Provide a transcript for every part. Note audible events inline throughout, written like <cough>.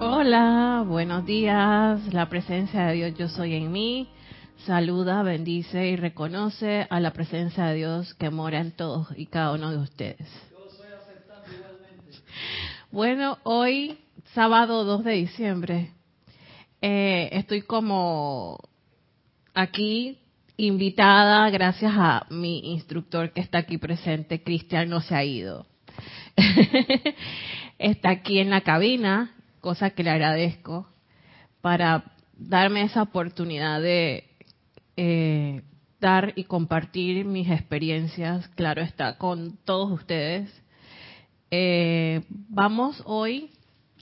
Hola, buenos días. La presencia de Dios yo soy en mí. Saluda, bendice y reconoce a la presencia de Dios que mora en todos y cada uno de ustedes. Bueno, hoy, sábado 2 de diciembre, eh, estoy como aquí invitada gracias a mi instructor que está aquí presente, Cristian no se ha ido. <laughs> está aquí en la cabina, cosa que le agradezco, para darme esa oportunidad de eh, dar y compartir mis experiencias, claro está, con todos ustedes. Eh, vamos hoy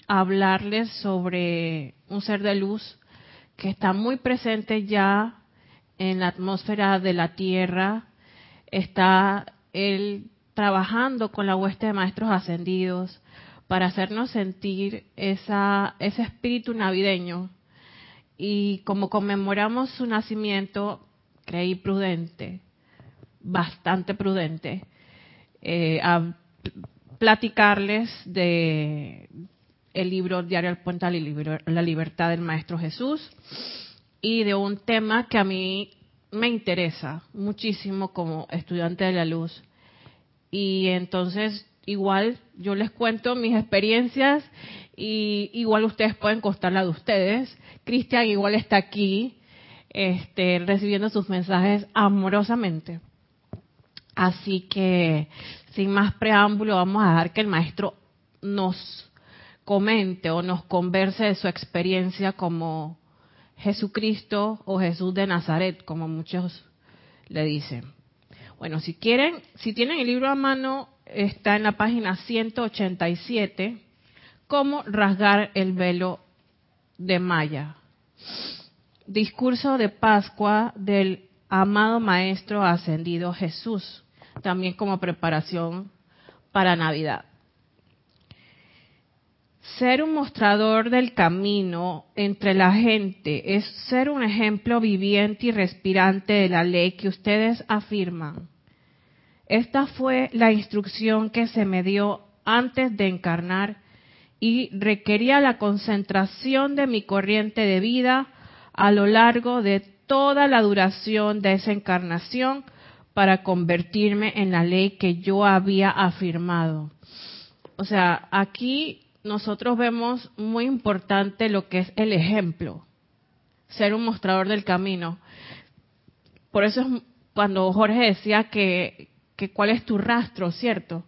a hablarles sobre un ser de luz que está muy presente ya en la atmósfera de la Tierra, está él trabajando con la hueste de maestros ascendidos para hacernos sentir esa, ese espíritu navideño. Y como conmemoramos su nacimiento, creí prudente, bastante prudente, eh, a platicarles de el libro Diario al Puente a la Libertad del Maestro Jesús y de un tema que a mí me interesa muchísimo como estudiante de la luz. Y entonces, igual, yo les cuento mis experiencias y igual ustedes pueden contar la de ustedes. Cristian igual está aquí, este, recibiendo sus mensajes amorosamente. Así que, sin más preámbulo, vamos a dejar que el maestro nos comente o nos converse de su experiencia como Jesucristo o Jesús de Nazaret, como muchos le dicen. Bueno, si quieren, si tienen el libro a mano, está en la página 187, cómo rasgar el velo de Maya. Discurso de Pascua del amado Maestro Ascendido Jesús, también como preparación para Navidad. Ser un mostrador del camino entre la gente es ser un ejemplo viviente y respirante de la ley que ustedes afirman. Esta fue la instrucción que se me dio antes de encarnar y requería la concentración de mi corriente de vida a lo largo de toda la duración de esa encarnación para convertirme en la ley que yo había afirmado. O sea, aquí nosotros vemos muy importante lo que es el ejemplo, ser un mostrador del camino. Por eso es cuando Jorge decía que, que cuál es tu rastro, ¿cierto?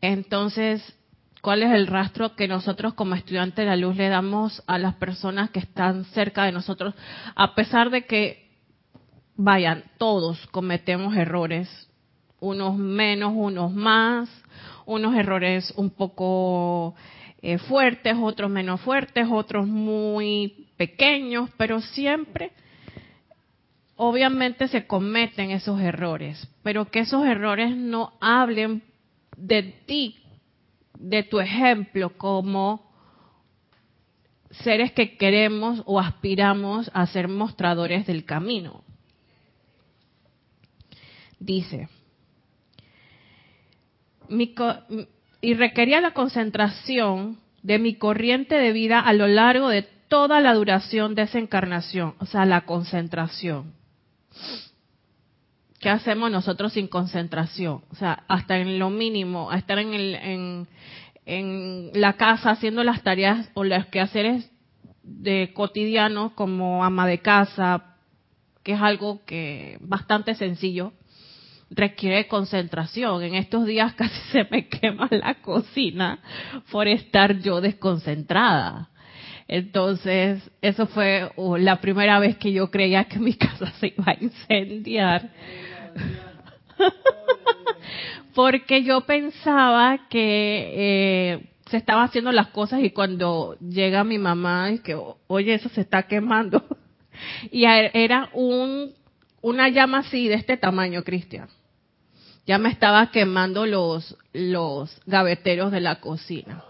Entonces, ¿cuál es el rastro que nosotros como estudiantes de la luz le damos a las personas que están cerca de nosotros? A pesar de que, vayan, todos cometemos errores, unos menos, unos más, unos errores un poco eh, fuertes, otros menos fuertes, otros muy pequeños, pero siempre, obviamente se cometen esos errores, pero que esos errores no hablen de ti, de tu ejemplo como seres que queremos o aspiramos a ser mostradores del camino. Dice, y requería la concentración de mi corriente de vida a lo largo de toda la duración de esa encarnación, o sea, la concentración. ¿Qué hacemos nosotros sin concentración? O sea, hasta en lo mínimo, a estar en, el, en, la casa haciendo las tareas o los quehaceres de cotidianos como ama de casa, que es algo que bastante sencillo, requiere concentración. En estos días <laughs> casi se me quema la cocina por estar yo desconcentrada. Entonces, eso fue la primera vez que yo creía que mi <laughs> casa se iba a incendiar. <laughs> Porque yo pensaba que eh, se estaban haciendo las cosas y cuando llega mi mamá y que, oye, eso se está quemando. <laughs> Y era un, una llama así de este tamaño, Cristian ya me estaba quemando los, los gaveteros de la cocina.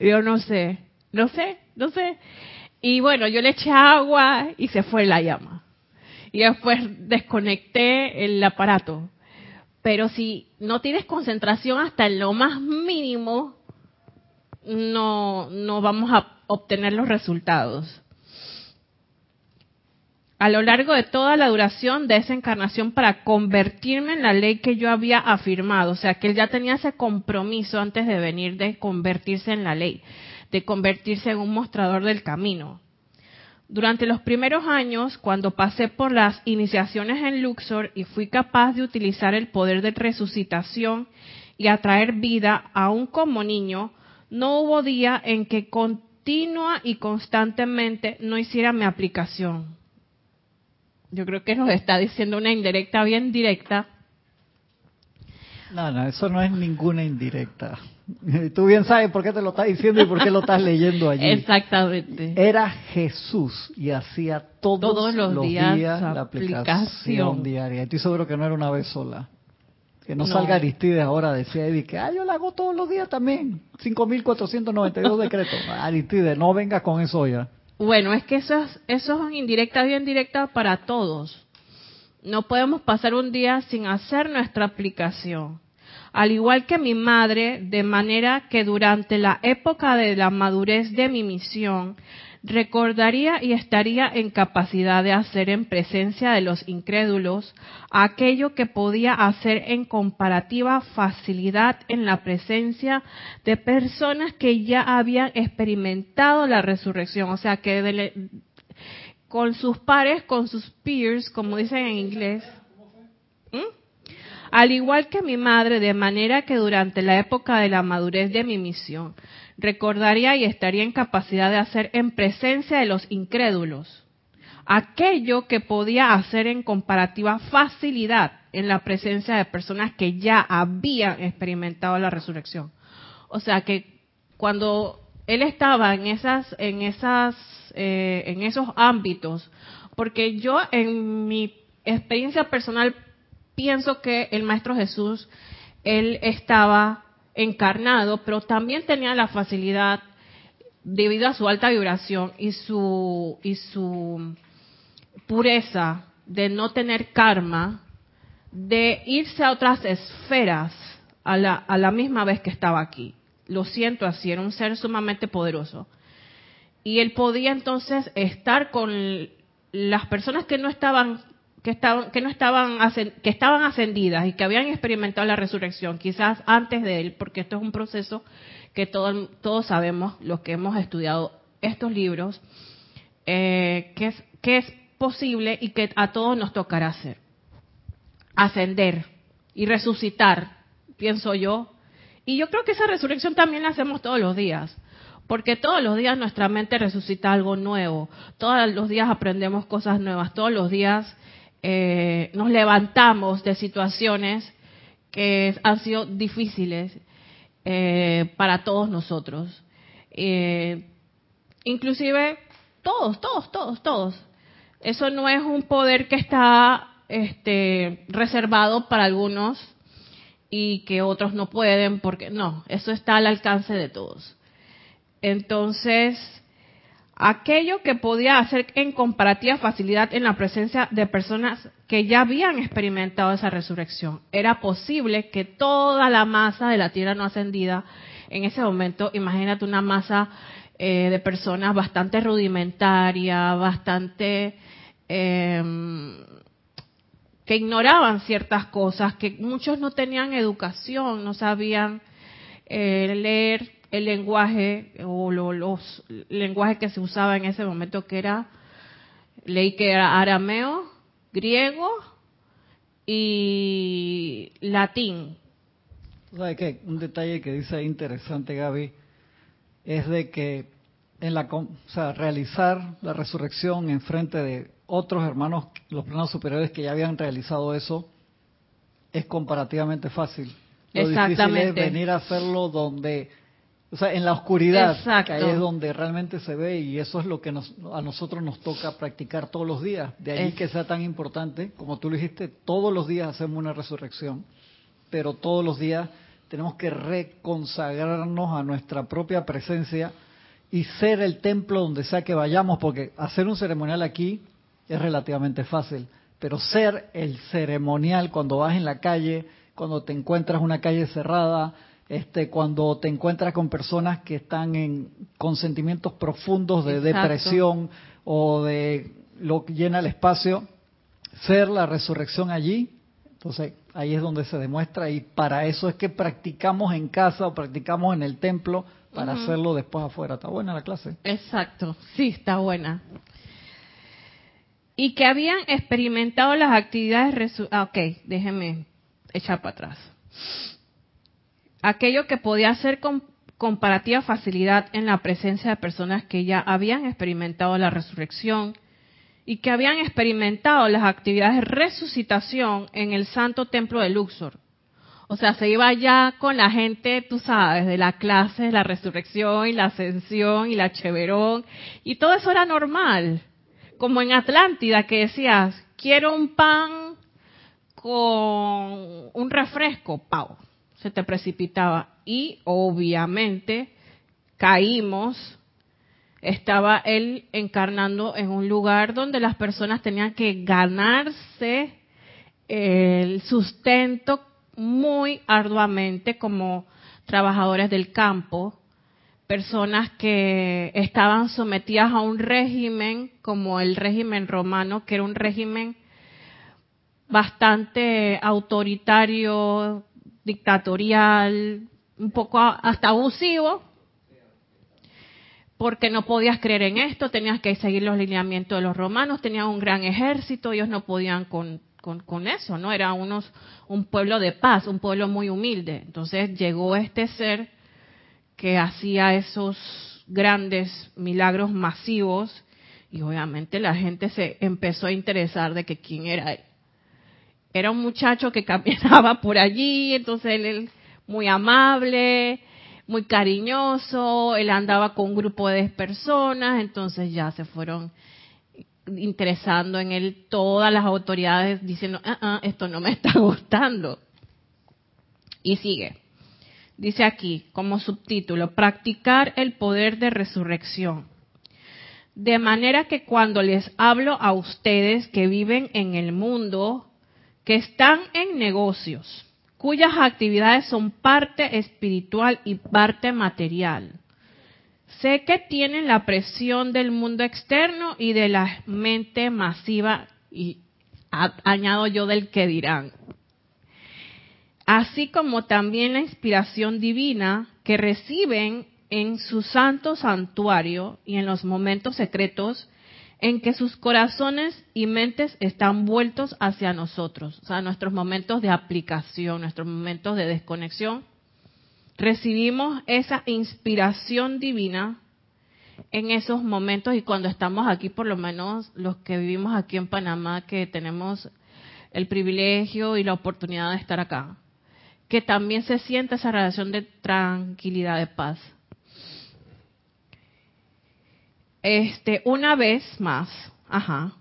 Yo no sé, no sé, no sé. Y bueno, yo le eché agua y se fue la llama. Y después desconecté el aparato. Pero si no tienes concentración hasta en lo más mínimo, no, no vamos a obtener los resultados. A lo largo de toda la duración de esa encarnación para convertirme en la ley que yo había afirmado, o sea que él ya tenía ese compromiso antes de venir de convertirse en la ley, de convertirse en un mostrador del camino. Durante los primeros años, cuando pasé por las iniciaciones en Luxor y fui capaz de utilizar el poder de resucitación y atraer vida aún como niño, no hubo día en que continua y constantemente no hiciera mi aplicación. Yo creo que nos está diciendo una indirecta bien directa. No, no, eso no es ninguna indirecta. <laughs> Tú bien sabes por qué te lo estás diciendo y por qué lo estás leyendo allí. Exactamente. Era Jesús y hacía todos, los, días, la aplicación, diaria. Estoy seguro que no era una vez sola. Que no, salga Aristides ahora decía Eddie que ah, yo la hago todos los días también. 5.492 decretos. <laughs> Aristides, no venga con eso ya. Bueno, es que eso es, eso es indirecta, bien directa para todos. No podemos pasar un día sin hacer nuestra aplicación al igual que mi madre, de manera que durante la época de la madurez de mi misión, recordaría y estaría en capacidad de hacer en presencia de los incrédulos aquello que podía hacer en comparativa facilidad en la presencia de personas que ya habían experimentado la resurrección, o sea que con sus pares, con sus peers, como dicen en inglés. ¿Mm? al igual que mi madre, de manera que durante la época de la madurez de mi misión, recordaría y estaría en capacidad de hacer en presencia de los incrédulos aquello que podía hacer en comparativa facilidad en la presencia de personas que ya habían experimentado la resurrección. O sea que cuando él estaba en esas, en esas, eh, en esos ámbitos, porque yo en mi experiencia personal pienso que el Maestro Jesús, él estaba encarnado, pero también tenía la facilidad, debido a su alta vibración y su, y su pureza de no tener karma, de irse a otras esferas a la, a la misma vez que estaba aquí. Lo siento así, era un ser sumamente poderoso. Y él podía entonces estar con las personas que no estaban que estaban que no estaban que estaban ascendidas y que habían experimentado la resurrección quizás antes de él porque esto es un proceso que todos todos sabemos los que hemos estudiado estos libros eh, que es que es posible y que a todos nos tocará hacer. Ascender y resucitar pienso yo. Y yo creo que esa resurrección también la hacemos todos los días porque todos los días nuestra mente resucita algo nuevo, todos los días aprendemos cosas nuevas, todos los días eh, nos levantamos de situaciones que han sido difíciles eh, para todos nosotros. Eh, inclusive todos, todos, todos, todos. Eso no es un poder que está este, reservado para algunos y que otros no pueden, porque no, eso está al alcance de todos. Entonces, aquello que podía hacer en comparativa facilidad en la presencia de personas que ya habían experimentado esa resurrección. Era posible que toda la masa de la tierra no ascendida, en ese momento, imagínate una masa eh, de personas bastante rudimentaria, bastante em, que ignoraban ciertas cosas, que muchos no tenían educación, no sabían eh, leer el lenguaje o los lenguajes que se usaba en ese momento, que era, leí que era arameo, griego y latín. ¿Sabes qué? Un detalle que dice interesante Gaby es de que en la, o sea, realizar la resurrección en frente de otros hermanos, los planos superiores que ya habían realizado eso, es comparativamente fácil. Lo Exactamente. difícil es venir a hacerlo donde o sea, en la oscuridad, que ahí es donde realmente se ve y eso es lo que a nosotros nos toca practicar todos los días. De ahí que sea tan importante, como tú lo dijiste, todos los días hacemos una resurrección, pero todos los días tenemos que reconsagrarnos a nuestra propia presencia y ser el templo donde sea que vayamos, porque hacer un ceremonial aquí es relativamente fácil, pero ser el ceremonial cuando vas en la calle, cuando te encuentras una calle cerrada, este, cuando te encuentras con personas que están en, con sentimientos profundos de depresión o de lo que llena el espacio, ser la resurrección allí. Entonces ahí es donde se demuestra y para eso es que practicamos en casa o practicamos en el templo para hacerlo después afuera. ¿Está buena la clase? Exacto, sí, está buena. Y que habían experimentado las actividades... Ah, ok, déjeme echar para atrás. Aquello que podía hacer con comparativa facilidad en la presencia de personas que ya habían experimentado la resurrección y que habían experimentado las actividades de resucitación en el santo templo de Luxor. O sea, se iba ya con la gente, tú sabes, de la clase la resurrección y la ascensión y la cheverón. Y todo eso era normal. Como en Atlántida que decías, quiero un pan con un refresco, pau, se te precipitaba. Y obviamente caímos, estaba él encarnando en un lugar donde las personas tenían que ganarse el sustento muy arduamente como trabajadores del campo, personas que estaban sometidas a un régimen como el régimen romano, que era un régimen bastante autoritario, dictatorial, un poco hasta abusivo, porque no podías creer en esto, tenías que seguir los lineamientos de los romanos, tenían un gran ejército, ellos no podían con con, eso, ¿no? Era unos, un pueblo de paz, un pueblo muy humilde. Entonces llegó este ser que hacía esos grandes milagros masivos y obviamente la gente se empezó a interesar de que quién era. Era un muchacho que <laughs> caminaba por allí, entonces él muy amable, muy cariñoso, él andaba con un grupo de personas, entonces ya se fueron interesando en él todas las autoridades diciendo, ah, ah, esto no me está <laughs> gustando. Y sigue. Dice aquí, como subtítulo, practicar el poder de resurrección. De manera que cuando les hablo a ustedes que viven en el mundo, que están en negocios, cuyas actividades son parte espiritual y parte material, Sé que tienen la presión del mundo externo y de la mente masiva, y añado yo del que dirán. Así como también la inspiración divina que reciben en su santo santuario y en los momentos secretos en que sus corazones y mentes están vueltos hacia nosotros, o sea, nuestros momentos de aplicación, nuestros momentos de desconexión recibimos esa inspiración divina en esos momentos y cuando estamos aquí, por lo menos los que vivimos aquí en Panamá, que tenemos el privilegio y la oportunidad de estar acá, que también se siente esa relación de tranquilidad, de paz. Este, una vez más, ajá,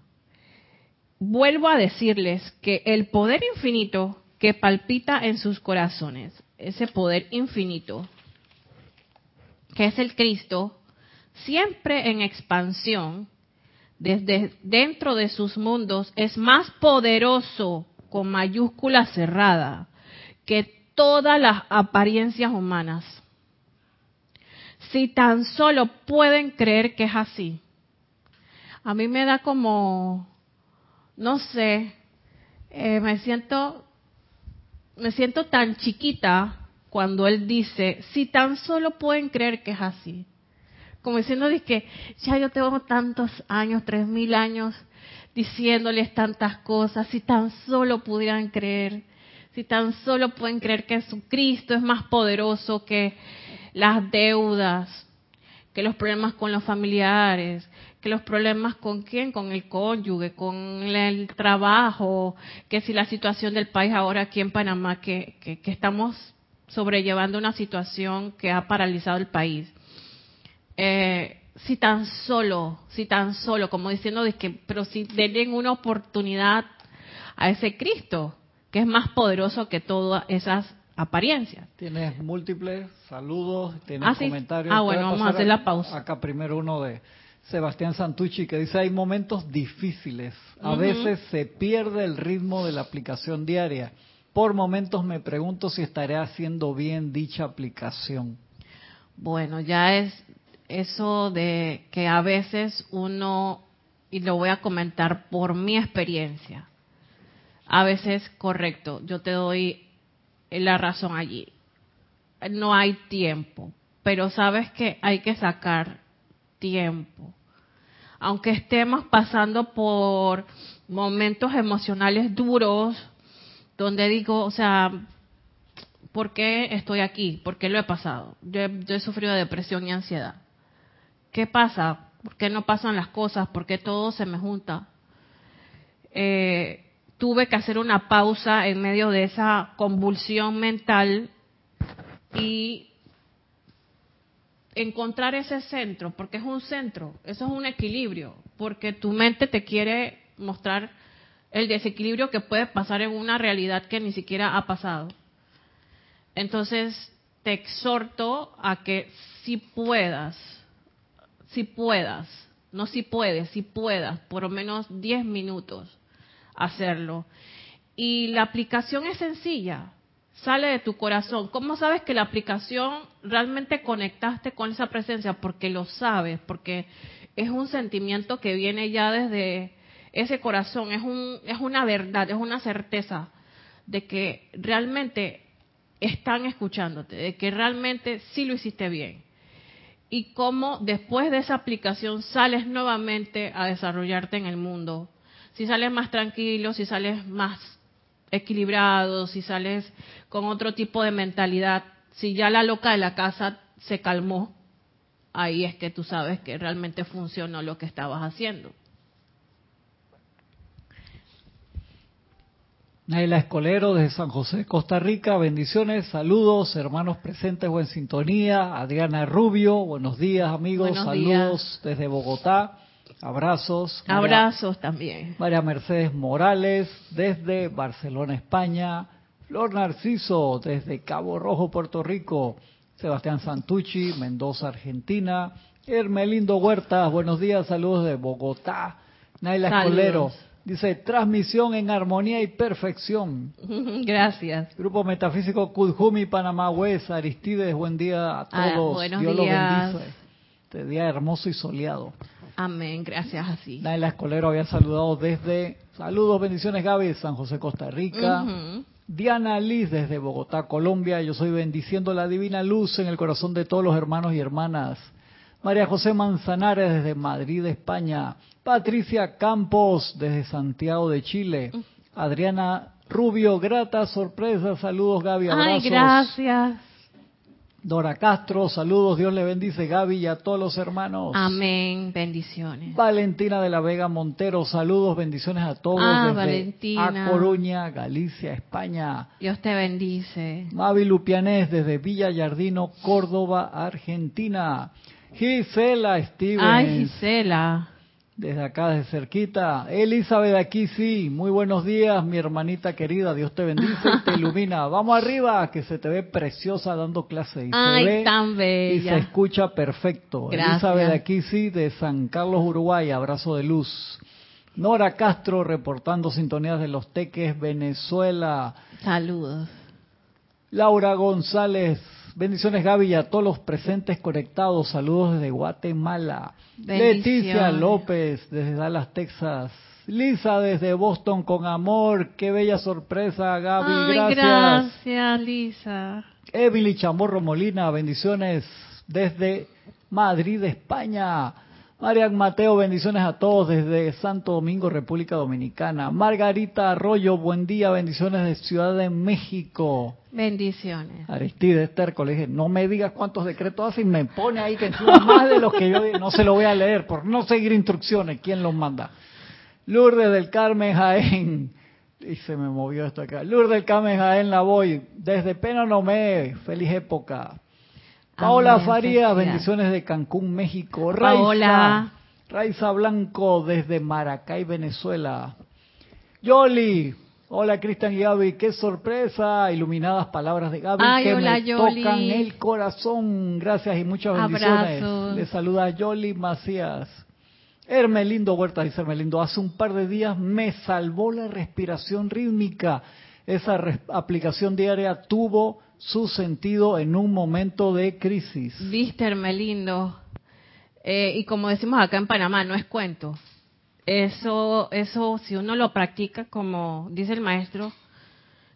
vuelvo a decirles que el poder infinito que palpita en sus corazones ese poder infinito, que es el Cristo, siempre en expansión, desde dentro de sus mundos, es más poderoso, con mayúscula cerrada, que todas las apariencias humanas. Si tan solo pueden creer que es así. A mí me da como, no sé, eh, me siento me siento tan chiquita cuando él dice, si tan solo pueden creer que es así. Como diciendo que ya yo tengo tantos años, tres mil años, diciéndoles tantas cosas, si tan solo pudieran creer, si tan solo pueden creer que Jesucristo es más poderoso que las deudas, que los problemas con los familiares, que los problemas con quién, con el cónyuge, con el trabajo, que si la situación del país ahora aquí en Panamá, que, que, estamos sobrellevando una situación que ha paralizado el país. Eh, si tan solo, si tan solo, como diciendo de que, pero si denle una oportunidad a ese Cristo, que es más poderoso que todas esas apariencias. Tienes múltiples saludos, tienes ah, comentarios. Ah, bueno, vamos a hacer la pausa. Acá primero uno de Sebastián Santucci que dice hay momentos difíciles. A veces se pierde el ritmo de la aplicación diaria Por momentos me pregunto si estaré haciendo bien dicha aplicación. Bueno, ya es eso de que a veces uno, y lo voy a comentar por mi experiencia, a veces correcto, yo te doy la razón allí. No hay tiempo, pero sabes que hay que sacar tiempo. Aunque estemos pasando por momentos emocionales duros, donde digo, o sea, ¿por qué estoy aquí? ¿Por qué lo he pasado? Yo he, sufrido de depresión y ansiedad. ¿Qué pasa? ¿Por qué no pasan las cosas? ¿Por qué todo se me junta? Eh, tuve que hacer una pausa en medio de esa convulsión mental y encontrar ese centro, porque es un centro, eso es un equilibrio, porque tu mente te quiere mostrar el desequilibrio que puede pasar en una realidad que ni siquiera ha pasado. Entonces, te exhorto a que si puedas, si puedas, no si puedes, si puedas, por lo menos 10 minutos hacerlo. Y la aplicación es sencilla, sale de tu corazón. ¿Cómo sabes que la aplicación realmente conectaste con esa presencia? Porque lo sabes, porque es un sentimiento que viene ya desde ese corazón, es, un, es una verdad, es una certeza de que realmente están escuchándote, de que realmente sí lo hiciste bien. Y cómo después de esa aplicación sales nuevamente a desarrollarte en el mundo. Si sales más tranquilo, si sales más equilibrado, si sales con otro tipo de mentalidad, si ya la loca de la casa se calmó, ahí es que tú sabes que realmente funcionó lo que estabas haciendo. Naila Escolero desde San José, Costa Rica, bendiciones, saludos, hermanos presentes o en sintonía. Adriana Rubio, buenos días amigos, saludos desde Bogotá, abrazos. abrazos también. María Mercedes Morales desde Barcelona, España. Flor Narciso desde Cabo Rojo, Puerto Rico. Sebastián Santucci, Mendoza, Argentina. Hermelindo Huertas, buenos días, saludos de Bogotá. Naila Escolero Dice, transmisión en armonía y perfección. <laughs> Gracias. Grupo Metafísico Kudjumi, Panamá West, Aristides, buen día a ah, todos. buenos Dios días. los bendice. Este día hermoso y soleado. Amén, gracias así. Naila Escolero había saludado desde, saludos, bendiciones Gaby, San José, Costa Rica. Diana Liz desde Bogotá, Colombia. Yo soy bendiciendo la divina luz en el corazón de todos los hermanos y hermanas. María José Manzanares desde Madrid, España. Patricia Campos desde Santiago de Chile. Adriana Rubio, grata sorpresa. Saludos, Gaby. Abrazos. Ay, gracias. Dora Castro, saludos, Dios le bendice Gaby y a todos los hermanos. Amén, bendiciones. Valentina de la Vega Montero, saludos, bendiciones a todos ah, desde Valentina. A Coruña, Galicia, España. Dios te bendice. Mavi Lupianés desde Villa Yardino, Córdoba, Argentina. Gisela Stevens. Ay, Gisela. Desde acá, desde cerquita. Elizabeth, aquí sí. Muy buenos días, mi hermanita querida. Dios te bendice y te <laughs> ilumina. Vamos arriba, que se te ve preciosa dando clase. Y Ay, se ve tan bella. Y se escucha perfecto. Gracias. Elizabeth, aquí sí, de San Carlos, Uruguay. Abrazo de luz. Nora Castro, reportando sintonías de los Teques, Venezuela. Saludos. Laura González, Bendiciones Gaby y a todos los presentes conectados. Saludos desde Guatemala. Leticia López desde Dallas, Texas. Lisa desde Boston con amor. Qué bella sorpresa, Gaby. gracias. Gracias, Lisa. Evily Chamorro Molina, bendiciones desde Madrid, España. Marian Mateo, bendiciones a todos desde Santo Domingo, República Dominicana. Margarita Arroyo, buen día, bendiciones de Ciudad de México. Bendiciones. Aristides Terco, le dije, no me digas cuántos decretos hace y me pone ahí que encima más de los que yo no se lo voy a leer por no seguir instrucciones. ¿Quién los manda? Lourdes del Carmen Jaén. Y se me movió esto acá. Lourdes del Carmen Jaén la voy. Desde Pena no me. Feliz época. Paola Farías, bendiciones de Cancún, México. Raiza, Paola. Raiza Blanco desde Maracay, Venezuela. Yoli, Hola Cristian y Gaby, qué sorpresa, iluminadas palabras de Gaby que me tocan el corazón. Gracias y muchas bendiciones. Le saluda Yoli Macías. Hermelindo Huerta dice Hermelindo, hace un par de días me salvó la respiración rítmica esa aplicación diaria tuvo su sentido en un momento de crisis. Viste, Hermelindo. Eh, y como decimos acá en Panamá, no es cuento. Eso, eso, si uno lo practica, como dice el maestro,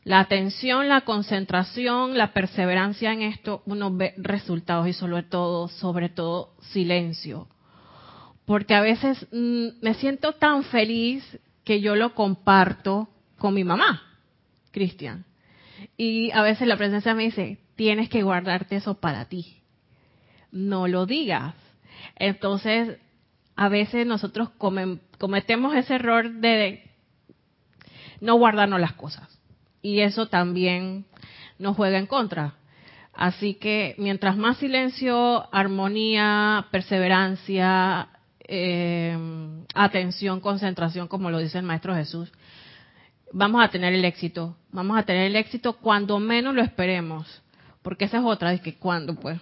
la atención, la concentración, la perseverancia en esto, uno ve resultados y sobre todo, sobre todo, silencio. Porque a veces mm, me siento tan feliz que yo lo comparto con mi mamá, Cristian. Y a veces la presencia me dice, tienes que guardarte eso para ti. No lo digas. Entonces, a veces nosotros cometemos ese error de no guardarnos las cosas y eso también nos juega en contra. Así que mientras más silencio, armonía, perseverancia, eh, atención, concentración, como lo dice el Maestro Jesús, vamos a tener el éxito. Vamos a tener el éxito cuando menos lo esperemos. Porque esa es otra, de que cuando, pues.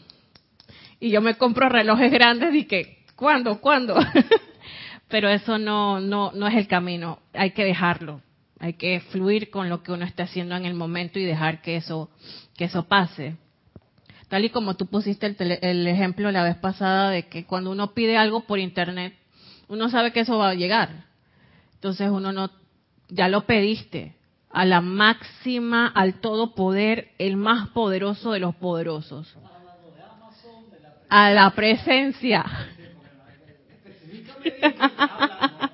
Y yo me compro relojes grandes y que, ¿cuándo? ¿Cuándo? <laughs> Pero eso no, no, no es el camino. Hay que dejarlo. Hay que fluir con lo que uno está haciendo en el momento y dejar que eso, que eso pase. Tal y como tú pusiste el, el ejemplo la vez pasada de que cuando uno pide algo por internet, uno sabe que eso va a llegar. Entonces uno no, ya lo pediste a la máxima, al todo poder, el más poderoso de los poderosos. A la presencia. <laughs>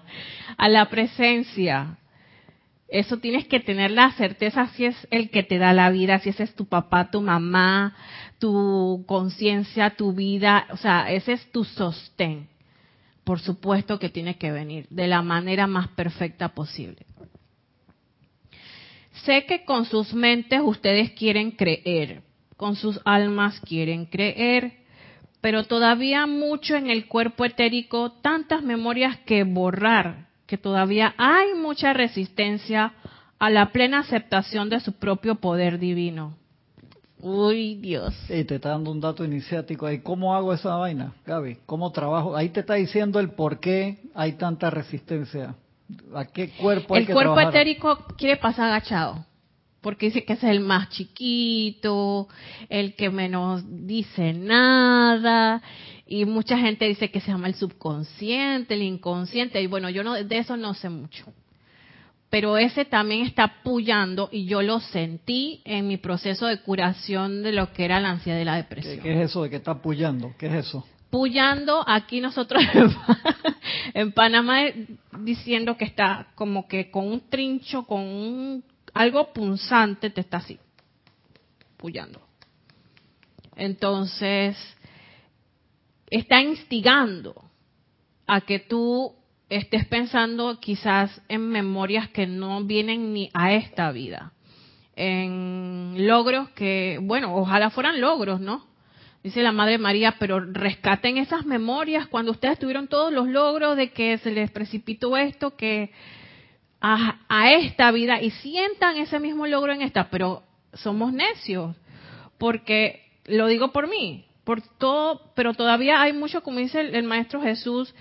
a la presencia. Eso tienes que tener la certeza si es el que te da la vida, si ese es tu papá, tu mamá, tu conciencia, tu vida, o sea, ese es tu sostén. Por supuesto que tiene que venir de la manera más perfecta posible. Sé que con sus mentes ustedes quieren creer, con sus almas quieren creer, pero todavía mucho en el cuerpo etérico, tantas memorias que borrar que todavía hay mucha resistencia a la plena aceptación de su propio poder divino. Uy, Dios. Y te está dando un dato iniciático ahí. ¿Cómo hago esa vaina, Gaby? ¿Cómo trabajo? Ahí te está diciendo el por qué hay tanta resistencia. ¿A qué cuerpo hay el cuerpo etérico quiere pasar agachado. Porque dice que es el más chiquito, el que menos dice nada, y mucha gente dice que se llama el subconsciente, el inconsciente, y bueno, yo no, de eso no sé mucho. Pero ese también está puyando y yo lo sentí en mi proceso de curación de lo que era la ansiedad y la depresión. ¿Qué, es eso de que está puyando? ¿Qué es eso? Puyando, aquí nosotros <laughs> en Panamá diciendo que está como que con un trincho, con un, algo punzante, te está así, puyando. Entonces, está instigando a que tú estés pensando quizás en memorias que no vienen ni a esta vida, en logros que, bueno, ojalá fueran logros, ¿no? Dice la Madre María, pero rescaten esas memorias cuando ustedes tuvieron todos los logros de que se les precipitó esto, que a, esta vida y sientan ese mismo logro en esta, pero somos necios, porque lo digo por mí, por todo, pero todavía hay mucho, como dice el, maestro Jesús,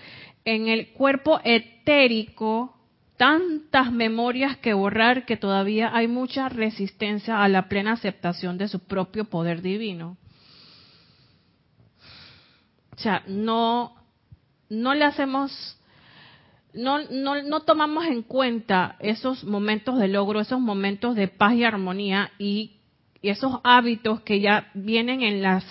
en el cuerpo etérico, tantas memorias que borrar que todavía hay mucha resistencia a la plena aceptación de su propio poder divino. O sea, no, no le hacemos, no, no, no tomamos en cuenta esos momentos de logro, esos momentos de paz y armonía y, esos hábitos que ya vienen en las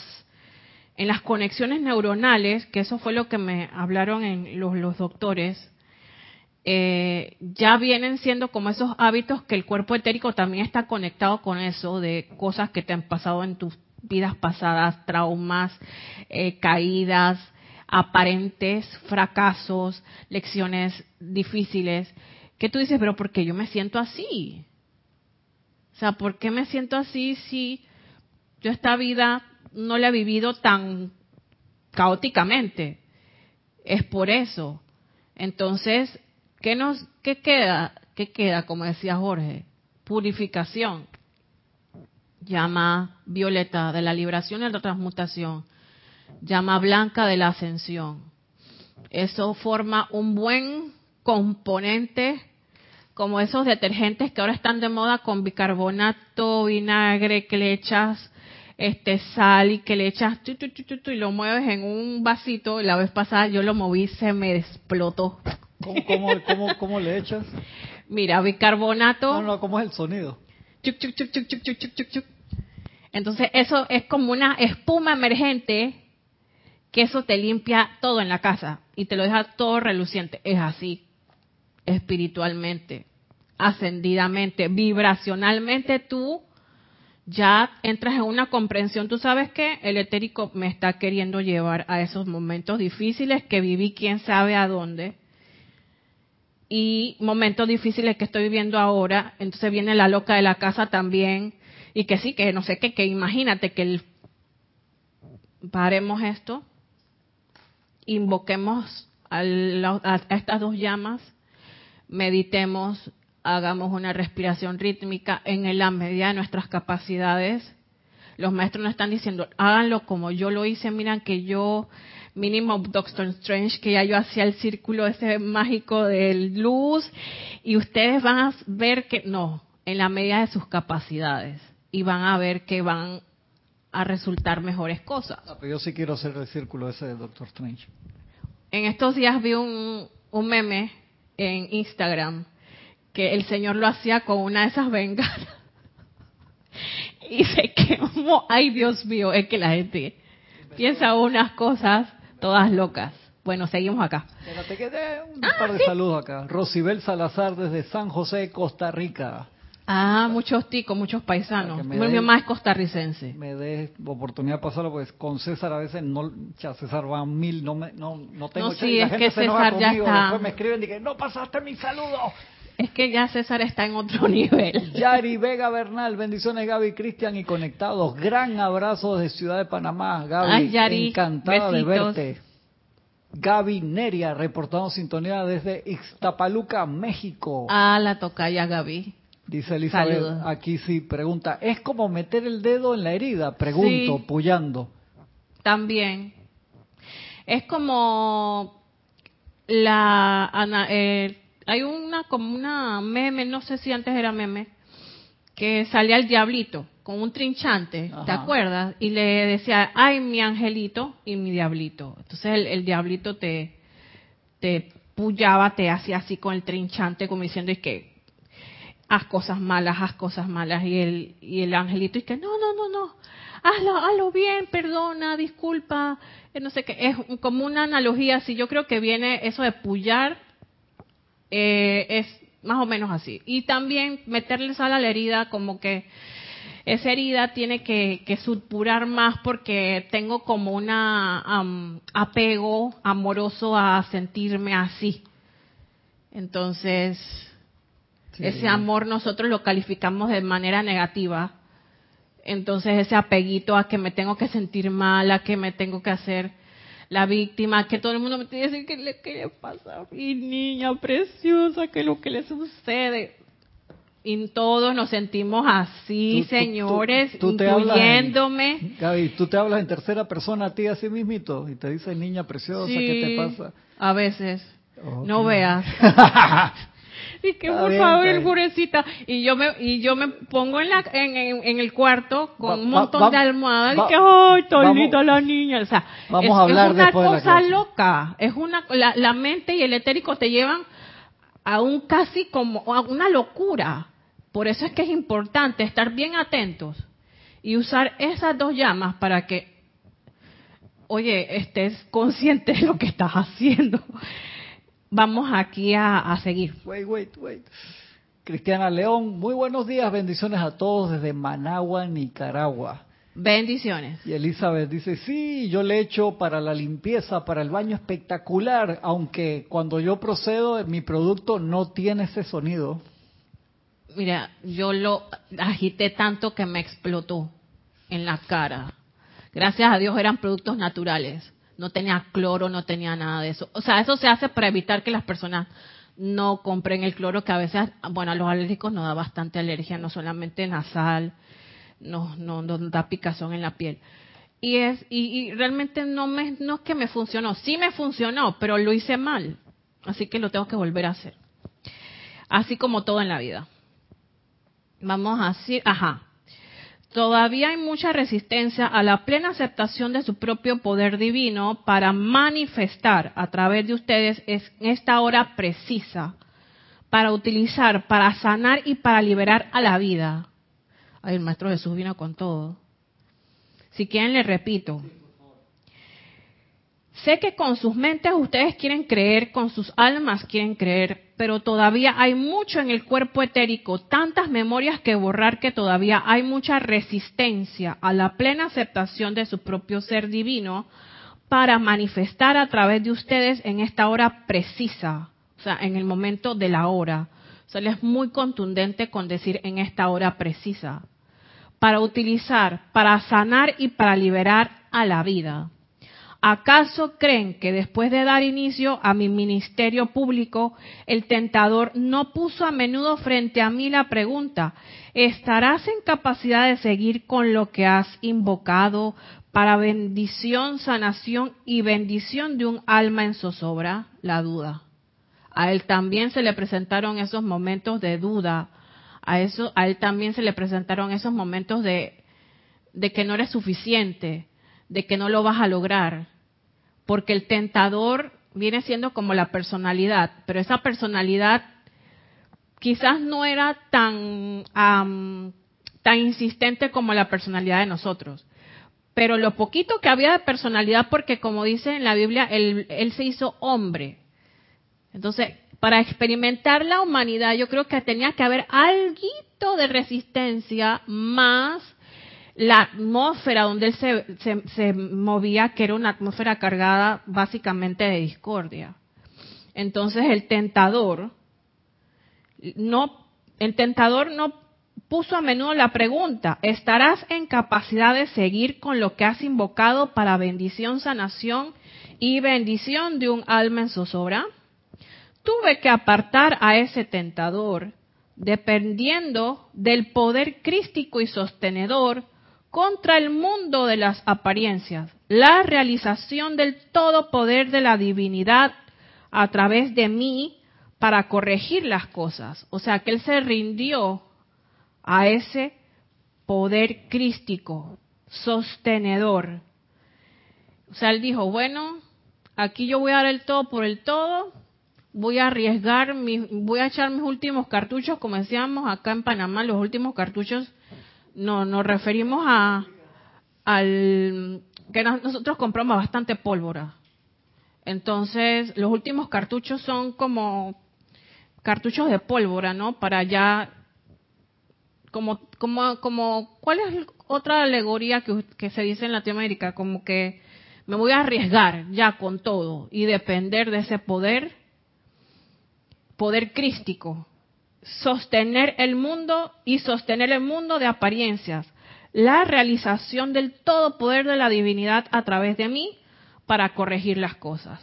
en las conexiones neuronales, que eso fue lo que me hablaron en los, doctores, eh, ya vienen siendo como esos hábitos que el cuerpo etérico también está conectado con eso, de cosas que te han pasado en tus vidas pasadas, traumas, eh, caídas, aparentes fracasos, lecciones difíciles, que tú dices, pero ¿por qué yo me siento así? O sea, ¿por qué me siento así si yo esta vida no la he vivido tan caóticamente. Es por eso. Entonces, ¿qué nos qué queda? ¿Qué queda, como decía Jorge? Purificación. Llama violeta de la liberación y la transmutación. Llama blanca de la ascensión. Eso forma un buen componente como esos detergentes que ahora están de moda con bicarbonato, vinagre, que le echas este sal y que le echas tu, tu, tu, tu, y lo mueves en un vasito. La vez pasada yo lo moví, se me explotó. ¿Cómo, cómo, cómo, cómo le echas? Mira, bicarbonato. No, no, ¿cómo es el sonido? Entonces eso es como una espuma emergente que eso te limpia todo en la casa y te lo deja todo reluciente. Es así, espiritualmente, ascendidamente, vibracionalmente tú ya entras en una comprensión. Tú sabes que el etérico me está queriendo llevar a esos momentos difíciles que viví quién sabe a dónde y momentos difíciles que estoy viviendo ahora. Entonces viene la loca de la casa también y que sí, que no sé qué, que imagínate que paremos esto, invoquemos a- a estas dos llamas, meditemos, hagamos una respiración rítmica en la medida de nuestras capacidades. Los maestros nos están diciendo, háganlo como yo lo hice, miran que yo, mínimo Doctor Strange, que ya yo hacía el círculo ese mágico de luz, y ustedes van a ver que, no, en la medida de sus capacidades, y van a ver que van a resultar mejores cosas. Ah, pero yo sí quiero hacer el círculo ese de Doctor Strange. En estos días vi un, un meme en Instagram que el señor lo hacía con una de esas bengalas. <laughs> Y se quemó. Ay, Dios mío, es que la gente piensa unas cosas todas locas. Bueno, seguimos acá. Espérate que dé un Ah, par de saludos acá. Rosibel Salazar desde San José, Costa Rica. Ah, muchos ticos, muchos paisanos. Mi mamá es costarricense. Me dé oportunidad de pasarlo, pues con César a veces no, ya César va a mil, no me, no, no tengo No, sí, es gente que César ya conmigo, está- Después me escriben y que no pasaste mi saludo. Es que ya César está en otro nivel. Yari Vega Bernal, bendiciones Gaby, Cristian y conectados. Gran abrazo desde Ciudad de Panamá, Gaby. Ay, Yari, encantada de verte. Gaby Neria, reportando sintonía desde Ixtapaluca, México. Ah, la tocaya Gaby. Dice Elizabeth, saludos. aquí sí, pregunta, ¿es como meter el dedo en la herida? Pregunto, Sí. puyando. También. Es como la ana- eh, hay una como una meme, no sé si antes era meme, que salía el diablito con un trinchante, ¿te acuerdas? Y le decía, ay, mi angelito y mi diablito. Entonces el, el diablito te, te puyaba, te hacía así con el trinchante, como diciendo, es que haz cosas malas, haz cosas malas. Y el, y el angelito, y que no, no, no, no, hazlo, hazlo bien, perdona, disculpa, eh, no sé qué. Es como una analogía así. Yo creo que viene eso de puyar, eh, es más o menos así. Y también meterle sal a la herida, como que esa herida tiene que, que supurar más porque tengo como am, apego amoroso a sentirme así. Entonces, Sí. ese amor nosotros lo calificamos de manera negativa. Entonces ese apeguito a que me tengo que sentir mal, a que me tengo que hacer la víctima, que todo el mundo me tiene que decir que le, qué le pasa a mi niña preciosa, que lo que le sucede. Y todos nos sentimos así, Tú- tú- tú- señores, tú te hablas en- incluyéndome. Gaby, tú te hablas en tercera persona a ti así mismito y te dice niña preciosa, ¿qué te Sí, pasa? A veces. No veas. <laughs> <laughs> Y que por bien, favor, purecita. Y yo me y yo me pongo en la en, en- en el cuarto con Va- un montón va- de almohadas va- y que ay, linda la niña, o sea, vamos es, a hablar es una después de la cosa loca, es una la, la mente y el etérico te llevan a un casi como a una locura. Por eso es que es importante estar bien atentos y usar esas dos llamas para que oye, estés consciente de lo que estás haciendo. Vamos aquí a, a seguir. Wait, wait, wait. Cristiana León, muy buenos días, bendiciones a todos desde Managua, Nicaragua. Bendiciones. Y Elizabeth dice, sí, yo le echo para la limpieza, para el baño espectacular, aunque cuando yo procedo, mi producto no tiene ese sonido. Mira, yo lo agité tanto que me explotó en la cara. Gracias a Dios eran productos naturales. No tenía cloro, no tenía nada de eso. O sea, eso se hace para evitar que las personas no compren el cloro, que a veces, bueno, a los alérgicos nos da bastante alergia, no solamente nasal, nos, no, nos da picazón en la piel. Y es y, y realmente no me no es que me funcionó, sí me funcionó, pero lo hice mal. Así que lo tengo que volver a hacer. así como todo en la vida. Vamos a decir, ajá. Todavía hay mucha resistencia a la plena aceptación de su propio poder divino para manifestar a través de ustedes en esta hora precisa, para utilizar, para sanar y para liberar a la vida. Ay, el Maestro Jesús vino con todo. Si quieren, le repito. Sé que con sus mentes ustedes quieren creer, con sus almas quieren creer, pero todavía hay mucho en el cuerpo etérico, tantas memorias que borrar que todavía hay mucha resistencia a la plena aceptación de su propio ser divino para manifestar a través de ustedes en esta hora precisa, o sea, en el momento de la hora. O sea, es muy contundente con decir en esta hora precisa, para utilizar, para sanar y para liberar a la vida. ¿Acaso creen que después de dar inicio a mi ministerio público, el tentador no puso a menudo frente a mí la pregunta, ¿estarás en capacidad de seguir con lo que has invocado para bendición, sanación y bendición de un alma en zozobra? La duda. A él también se le presentaron esos momentos de duda. A, eso, a él también se le presentaron esos momentos de, de que no eres suficiente, de que no lo vas a lograr, porque el tentador viene siendo como la personalidad, pero esa personalidad quizás no era tan, tan insistente como la personalidad de nosotros. Pero lo poquito que había de personalidad, porque como dice en la Biblia, él, él se hizo hombre. Entonces, para experimentar la humanidad, yo creo que tenía que haber algo de resistencia más la atmósfera donde él se, se, movía, que era una atmósfera cargada básicamente de discordia. Entonces el tentador no, el tentador no puso a menudo la pregunta, ¿estarás en capacidad de seguir con lo que has invocado para bendición, sanación y bendición de un alma en zozobra? Tuve que apartar a ese tentador, dependiendo del poder crístico y sostenedor contra el mundo de las apariencias, la realización del todo poder de la divinidad a través de mí para corregir las cosas. O sea, que él se rindió a ese poder crístico, sostenedor. O sea, él dijo, bueno, aquí yo voy a dar el todo por el todo, voy a arriesgar, voy a echar mis últimos cartuchos, como decíamos acá en Panamá, los últimos cartuchos no, nos referimos a al que nosotros compramos bastante pólvora. Entonces, los últimos cartuchos son como cartuchos de pólvora, ¿no? Para ya como como como ¿cuál es otra alegoría que, que se dice en Latinoamérica? Como que me voy a arriesgar ya con todo y depender de ese poder poder crístico sostener el mundo y sostener el mundo de apariencias, la realización del todo poder de la divinidad a través de mí para corregir las cosas.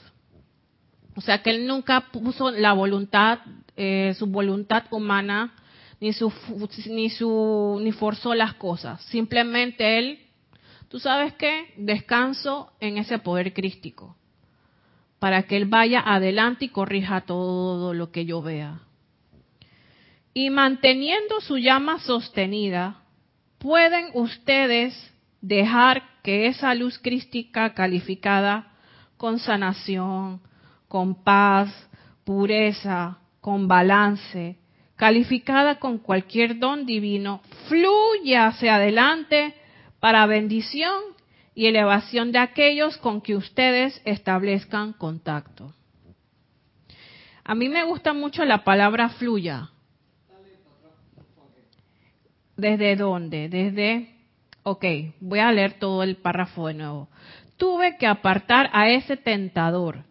O sea que él nunca puso la voluntad, eh, su voluntad humana, ni su, ni su, ni forzó las cosas. Simplemente él, tú sabes qué, descanso en ese poder crístico, para que él vaya adelante y corrija todo lo que yo vea y manteniendo su llama sostenida, pueden ustedes dejar que esa luz crística calificada con sanación, con paz, pureza, con balance, calificada con cualquier don divino, fluya hacia adelante para bendición y elevación de aquellos con que ustedes establezcan contacto. A mí me gusta mucho la palabra fluya, ¿Desde dónde? Desde, ok, voy a leer todo el párrafo de nuevo. Tuve que apartar a ese tentador,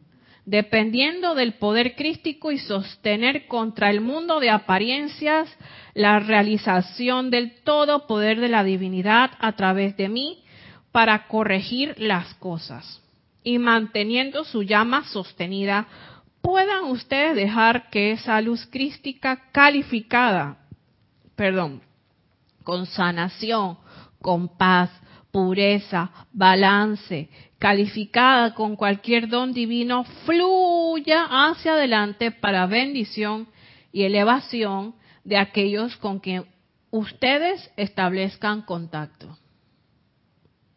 dependiendo del poder crístico y sostener contra el mundo de apariencias la realización del todo poder de la divinidad a través de mí para corregir las cosas. Y manteniendo su llama sostenida, puedan ustedes dejar que esa luz crística calificada, perdón, con sanación, con paz, pureza, balance, calificada con cualquier don divino, fluya hacia adelante para bendición y elevación de aquellos con quien ustedes establezcan contacto.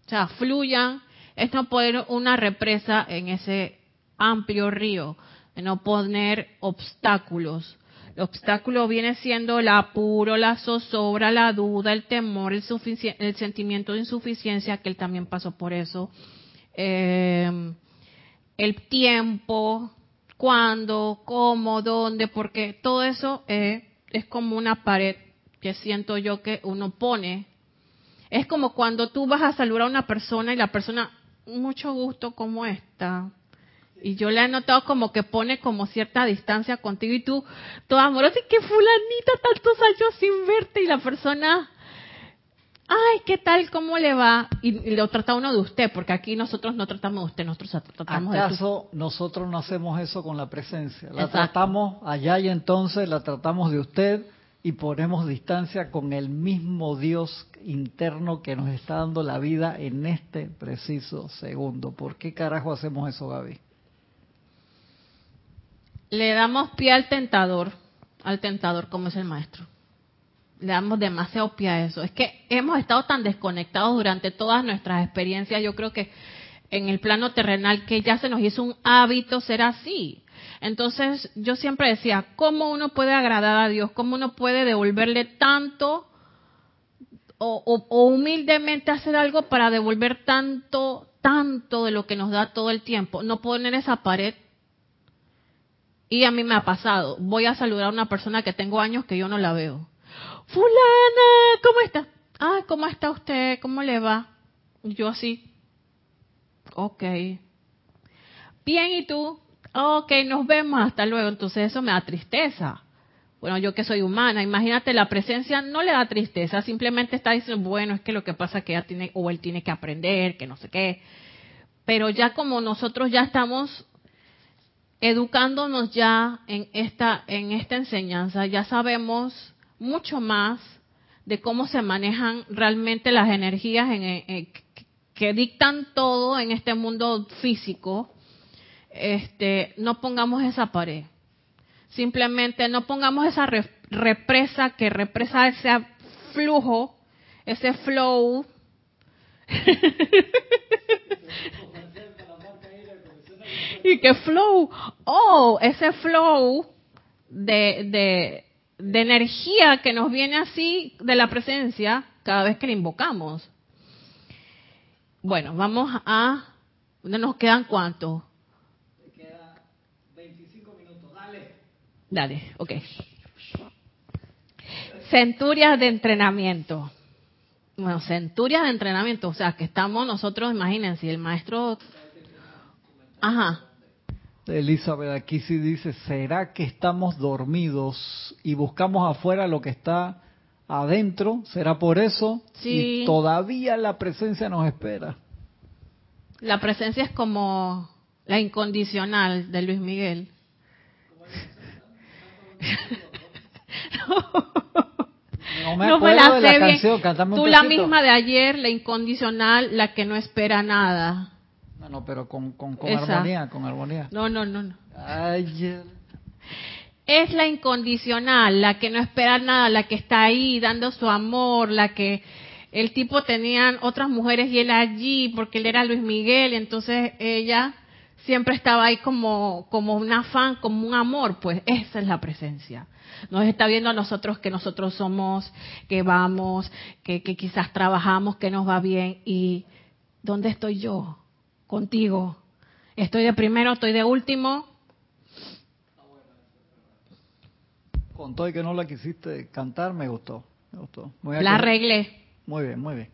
O sea, fluyan, es no poner una represa en ese amplio río, no poner obstáculos. Obstáculo viene siendo el apuro, la zozobra, la duda, el temor, el, el sentimiento de insuficiencia, que él también pasó por eso, eh, el tiempo, cuándo, cómo, dónde, porque todo eso eh, es como una pared que siento yo que uno pone. Es como cuando tú vas a saludar a una persona y la persona, mucho gusto, ¿cómo está? Y yo le he notado como que pone como cierta distancia contigo y tú, todo amoroso, y que fulanita, tantos años sin verte y la persona, ay, ¿qué tal? ¿Cómo le va? Y, lo trata uno de usted, porque aquí nosotros no tratamos de usted, nosotros tratamos de ¿Acaso nosotros no hacemos eso con la presencia? La tratamos allá y entonces la tratamos de usted y ponemos distancia con el mismo Dios interno que nos está dando la vida en este preciso segundo. ¿Por qué carajo hacemos eso, Gaby? Le damos pie al tentador, al tentador como es el maestro le damos demasiado pie a eso. Es que hemos estado tan desconectados durante todas nuestras experiencias, yo creo que en el plano terrenal, que ya se nos hizo un hábito ser así. Entonces yo siempre decía, ¿cómo uno puede agradar a Dios? ¿Cómo uno puede devolverle tanto o, o humildemente hacer algo para devolver tanto, tanto de lo que nos da todo el tiempo? No poner esa pared y a mí me ha pasado. Voy a saludar a una persona que tengo años que yo no la veo fulana, ¿cómo está? Ah, ¿cómo está usted? ¿Cómo le va? Yo así, ok. Bien, ¿y tú? Ok, nos vemos, hasta luego. Entonces eso me da tristeza. Bueno, yo que soy humana, imagínate, la presencia no le da tristeza, simplemente está diciendo, bueno, es que lo que pasa es que ella tiene, o él tiene que aprender, que no sé qué. Pero ya como nosotros ya estamos educándonos ya en esta, en esta enseñanza, ya sabemos mucho más de cómo se manejan realmente las energías que dictan todo en este mundo físico, este, no pongamos esa pared. Simplemente no pongamos esa represa que represa ese flujo, ese flow. <laughs> y que flow, oh, ese flow de, de energía que nos viene así de la presencia cada vez que la invocamos. Bueno, vamos a... ¿Nos quedan cuántos? queda 25 minutos, dale. Dale, ok. Centurias de entrenamiento. Bueno, centurias de entrenamiento, o sea, que estamos nosotros, imagínense, el maestro... Ajá. Elizabeth aquí sí dice, ¿será que estamos dormidos y buscamos afuera lo que está adentro? ¿Será por eso? Sí. Y todavía la presencia nos espera. La presencia es como la incondicional de Luis Miguel. no, me acuerdo de la canción, Tú la misma de ayer, la incondicional, la que no espera nada. No, pero con, con, con armonía, con armonía. No, no, no. no. es la incondicional, la que no espera nada, la que está ahí dando su amor, la que el tipo tenía otras mujeres y él allí porque él era Luis Miguel, entonces ella siempre estaba ahí como, como un afán, como un amor, pues esa es la presencia. Nos está viendo a nosotros que nosotros somos, que vamos, que, que quizás trabajamos, que nos va bien y ¿dónde estoy yo? Contigo. Estoy de primero, estoy de último. Con todo y que no la quisiste cantar, me gustó. Me gustó. la arreglé. Muy bien, muy bien.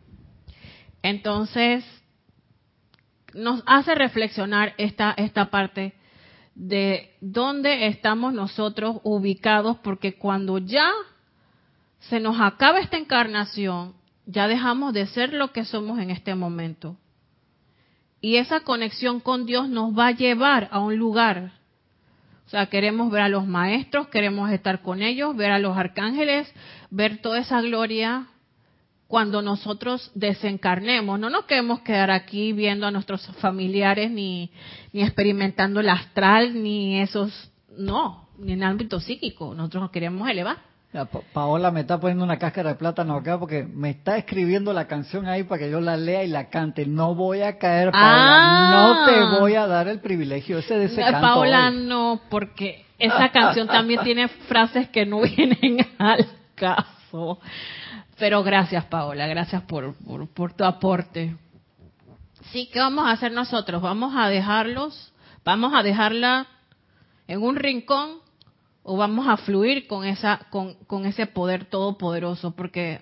Entonces, nos hace reflexionar esta, esta parte de dónde estamos nosotros ubicados, porque cuando ya se nos acaba esta encarnación, ya dejamos de ser lo que somos en este momento. Y esa conexión con Dios nos va a llevar a un lugar. O sea, queremos ver a los maestros, queremos estar con ellos, ver a los arcángeles, ver toda esa gloria cuando nosotros desencarnemos. No nos queremos quedar aquí viendo a nuestros familiares ni, ni experimentando el astral, ni esos. No. en el ámbito psíquico, nosotros nos queremos elevar. Paola me está poniendo una cáscara de plátano acá porque me está escribiendo la canción ahí para que yo la lea y la cante. No voy a caer, Paola. No te ah. voy a dar el privilegio ese de ese canto. Paola no, porque esa canción también tiene frases que no <laughs> vienen al caso. Pero gracias, Paola. Gracias por, por, por tu aporte. Sí, ¿qué vamos a hacer nosotros? Vamos a dejarlos, vamos a dejarla en un rincón o vamos a fluir con esa con, con ese poder todopoderoso porque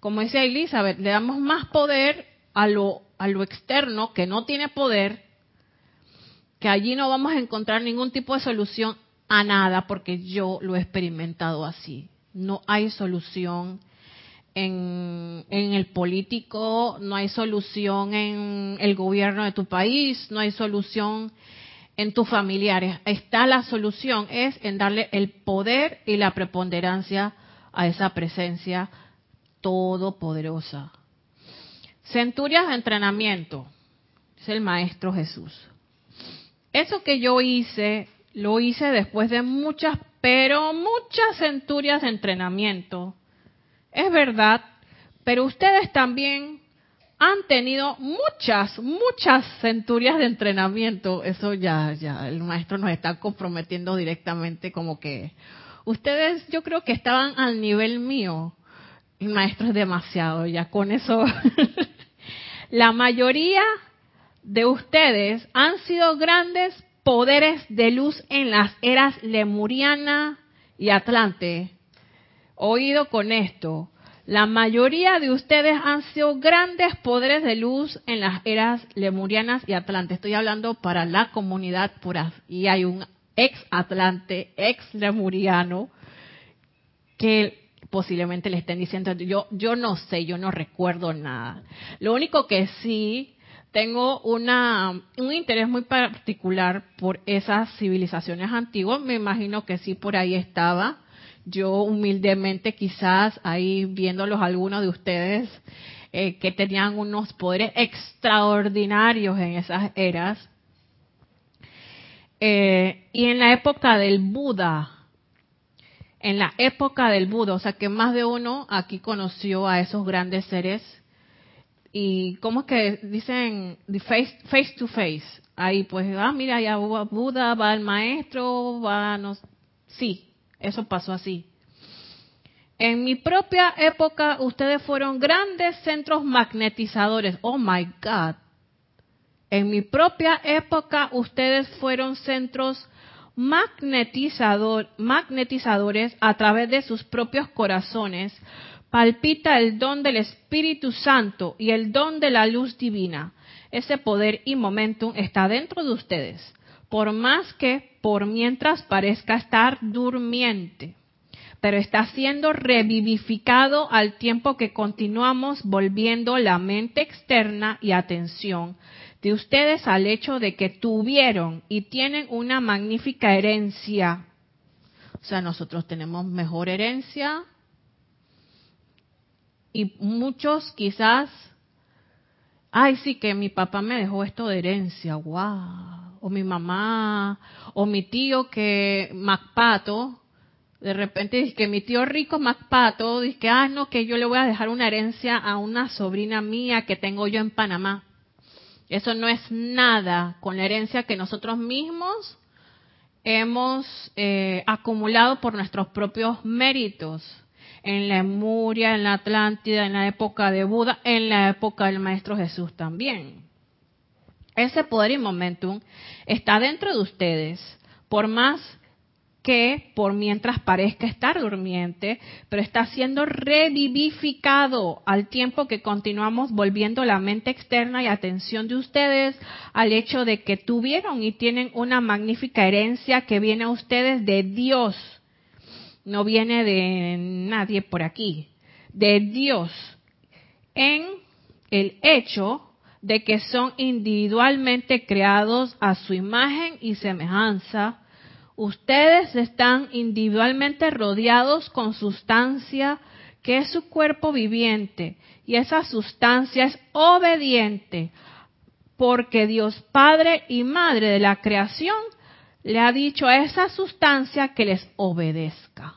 como decía Elizabeth le damos más poder a lo a lo externo que no tiene poder que allí no vamos a encontrar ningún tipo de solución a nada porque yo lo he experimentado así. No hay solución en, en, el político, no hay solución en el gobierno de tu país, no hay solución en tus familiares. Está la solución, es en darle el poder y la preponderancia a esa presencia todopoderosa. Centurias de entrenamiento, es el Maestro Jesús. Eso que yo hice, lo hice después de muchas, pero muchas centurias de entrenamiento. Es verdad, pero ustedes también han tenido muchas, muchas centurias de entrenamiento. Eso ya, ya, el maestro nos está comprometiendo directamente como que ustedes yo creo que estaban al nivel mío. El maestro es demasiado, ya con eso. <laughs> La mayoría de ustedes han sido grandes poderes de luz en las eras lemuriana y atlante. Oído con esto. La mayoría de ustedes han sido grandes poderes de luz en las eras lemurianas y atlante. Estoy hablando para la comunidad pura. Y hay un ex atlante, ex lemuriano, que posiblemente le estén diciendo, yo, yo no sé, yo no recuerdo nada. Lo único que sí tengo una, un interés muy particular por esas civilizaciones antiguas. Me imagino que sí por ahí estaba yo humildemente quizás ahí viéndolos algunos de ustedes eh, que tenían unos poderes extraordinarios en esas eras. Eh, y en la época del Buda, en la época del Buda, o sea que más de uno aquí conoció a esos grandes seres. Y cómo es que dicen face, to face. Ahí pues, ah, mira, ya Buda, va el maestro, va, no, sí, eso pasó así. En mi propia época ustedes fueron grandes centros magnetizadores. Oh my God. En mi propia época ustedes fueron centros magnetizador, magnetizadores a través de sus propios corazones. Palpita el don del Espíritu Santo y el don de la luz divina. Ese poder y momentum está dentro de ustedes por más que por mientras parezca estar durmiente, pero está siendo revivificado al tiempo que continuamos volviendo la mente externa y atención de ustedes al hecho de que tuvieron y tienen una magnífica herencia. O sea, nosotros tenemos mejor herencia y muchos quizás, ay, sí que mi papá me dejó esto de herencia, wow o mi mamá, o mi tío que Macpato, de repente dice que mi tío rico Macpato, dice que, ah, no, que yo le voy a dejar una herencia a una sobrina mía que tengo yo en Panamá. Eso no es nada con la herencia que nosotros mismos hemos eh, acumulado por nuestros propios méritos en la Emuria, en la Atlántida, en la época de Buda, en la época del Maestro Jesús también. Ese poder y momentum está dentro de ustedes, por más que por mientras parezca estar durmiente, pero está siendo revivificado al tiempo que continuamos volviendo la mente externa y atención de ustedes al hecho de que tuvieron y tienen una magnífica herencia que viene a ustedes de Dios. No viene de nadie por aquí, de Dios. En el hecho de que son individualmente creados a su imagen y semejanza, ustedes están individualmente rodeados con sustancia que es su cuerpo viviente y esa sustancia es obediente porque Dios Padre y Madre de la creación le ha dicho a esa sustancia que les obedezca.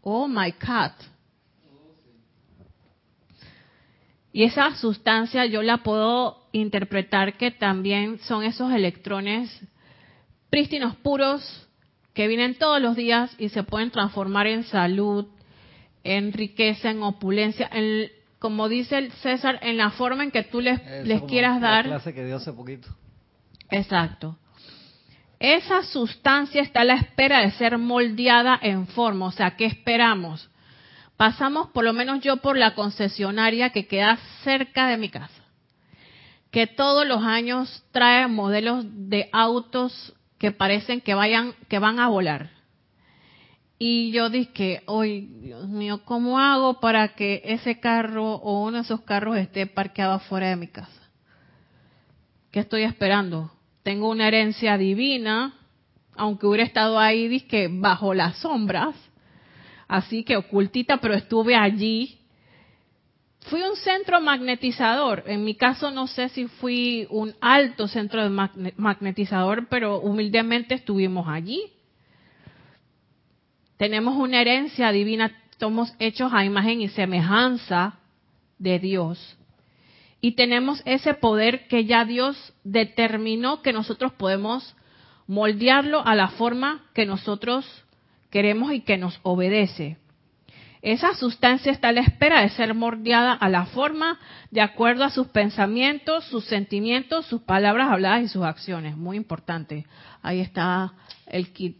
Oh my God. Y esa sustancia yo la puedo interpretar que también son esos electrones prístinos puros que vienen todos los días y se pueden transformar en salud, en riqueza, en opulencia, en, como dice el César, en la forma en que tú les, les quieras dar. clase que dio hace poquito. Exacto. Esa sustancia está a la espera de ser moldeada en forma. O sea, ¿qué esperamos? Pasamos, por lo menos yo, por la concesionaria que queda cerca de mi casa, que todos los años trae modelos de autos que parecen que vayan, que van a volar. Y yo dije, hoy, Dios mío, ¿cómo hago para que ese carro o uno de esos carros esté parqueado fuera de mi casa? ¿Qué estoy esperando? Tengo una herencia divina, aunque hubiera estado ahí, dije, bajo las sombras, así que ocultita, pero estuve allí. Fui un centro magnetizador. En mi caso no sé si fui un alto centro magnetizador, pero humildemente estuvimos allí. Tenemos una herencia divina, somos hechos a imagen y semejanza de Dios. Y tenemos ese poder que ya Dios determinó que nosotros podemos moldearlo a la forma que nosotros queremos y que nos obedece. Esa sustancia está a la espera de ser moldeada a la forma de acuerdo a sus pensamientos, sus sentimientos, sus palabras habladas y sus acciones. Muy importante. Ahí está el kit.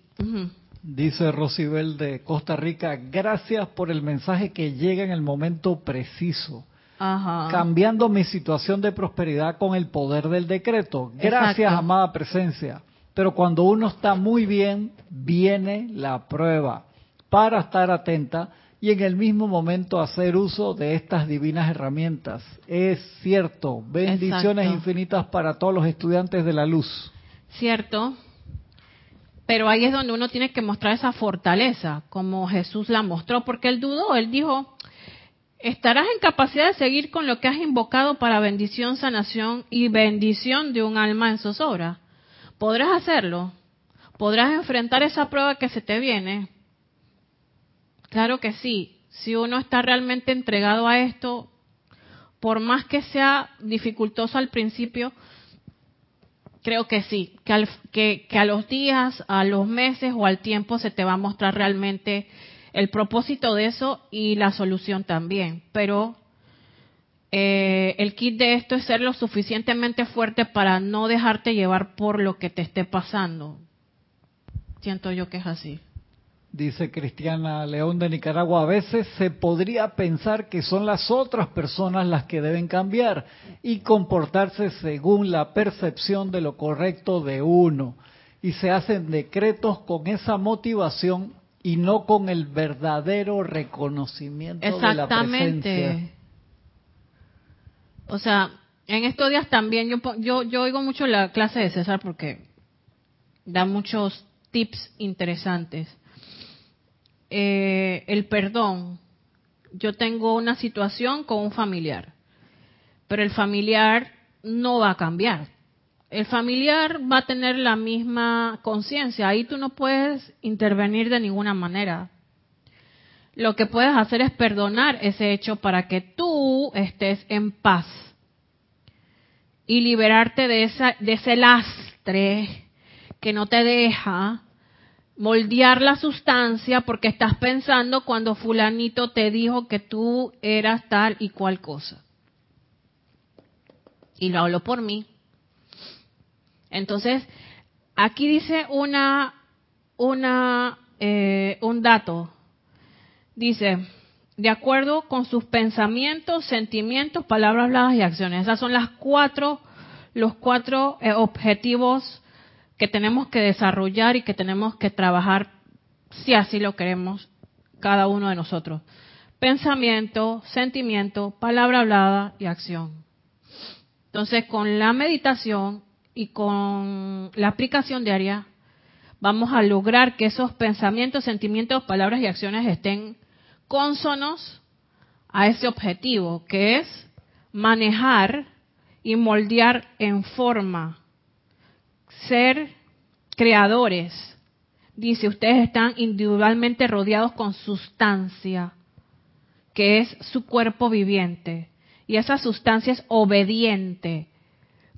Dice Rosibel de Costa Rica, gracias por el mensaje que llega en el momento preciso. Cambiando mi situación de prosperidad con el poder del decreto. Gracias, amada presencia. Pero cuando uno está muy bien, viene la prueba para estar atenta y en el mismo momento hacer uso de estas divinas herramientas. Es cierto. Bendiciones infinitas para todos los estudiantes de la luz. Cierto. Pero ahí es donde uno tiene que mostrar esa fortaleza, como Jesús la mostró, porque él dudó, él dijo, estarás en capacidad de seguir con lo que has invocado para bendición, sanación y bendición de un alma en zozobra. ¿Podrás hacerlo? ¿Podrás enfrentar esa prueba que se te viene? Claro que sí. Si uno está realmente entregado a esto, por más que sea dificultoso al principio, creo que sí, que, que, a los días, a los meses o al tiempo se te va a mostrar realmente el propósito de eso y la solución también. Pero eh, el kit de esto es ser lo suficientemente fuerte para no dejarte llevar por lo que te esté pasando. Siento yo que es así. Dice Cristiana León de Nicaragua, a veces se podría pensar que son las otras personas las que deben cambiar y comportarse según la percepción de lo correcto de uno. Y se hacen decretos con esa motivación y no con el verdadero reconocimiento de la presencia. O sea, en estos días también yo, yo, yo oigo mucho la clase de César porque da muchos tips interesantes. Eh, el perdón. Yo tengo una situación con un familiar, pero el familiar no va a cambiar. El familiar va a tener la misma conciencia. Ahí tú no puedes intervenir de ninguna manera. Lo que puedes hacer es perdonar ese hecho para que tú estés en paz y liberarte de, esa, de ese lastre que no te deja moldear la sustancia porque estás pensando cuando fulanito te dijo que tú eras tal y cual cosa. Y lo hablo por mí. Entonces, aquí dice una, una, eh, un dato Dice, de acuerdo con sus pensamientos, sentimientos, palabras habladas y acciones. Esas son las cuatro, los cuatro eh, objetivos que tenemos que desarrollar y que tenemos que trabajar si así lo queremos cada uno de nosotros. Pensamiento, sentimiento, palabra hablada y acción. Entonces, con la meditación y con la aplicación diaria, vamos a lograr que esos pensamientos, sentimientos, palabras y acciones estén cónsonos a ese objetivo, que es manejar y moldear en forma, ser creadores. Dice, ustedes están individualmente rodeados con sustancia, que es su cuerpo viviente. Y esa sustancia es obediente,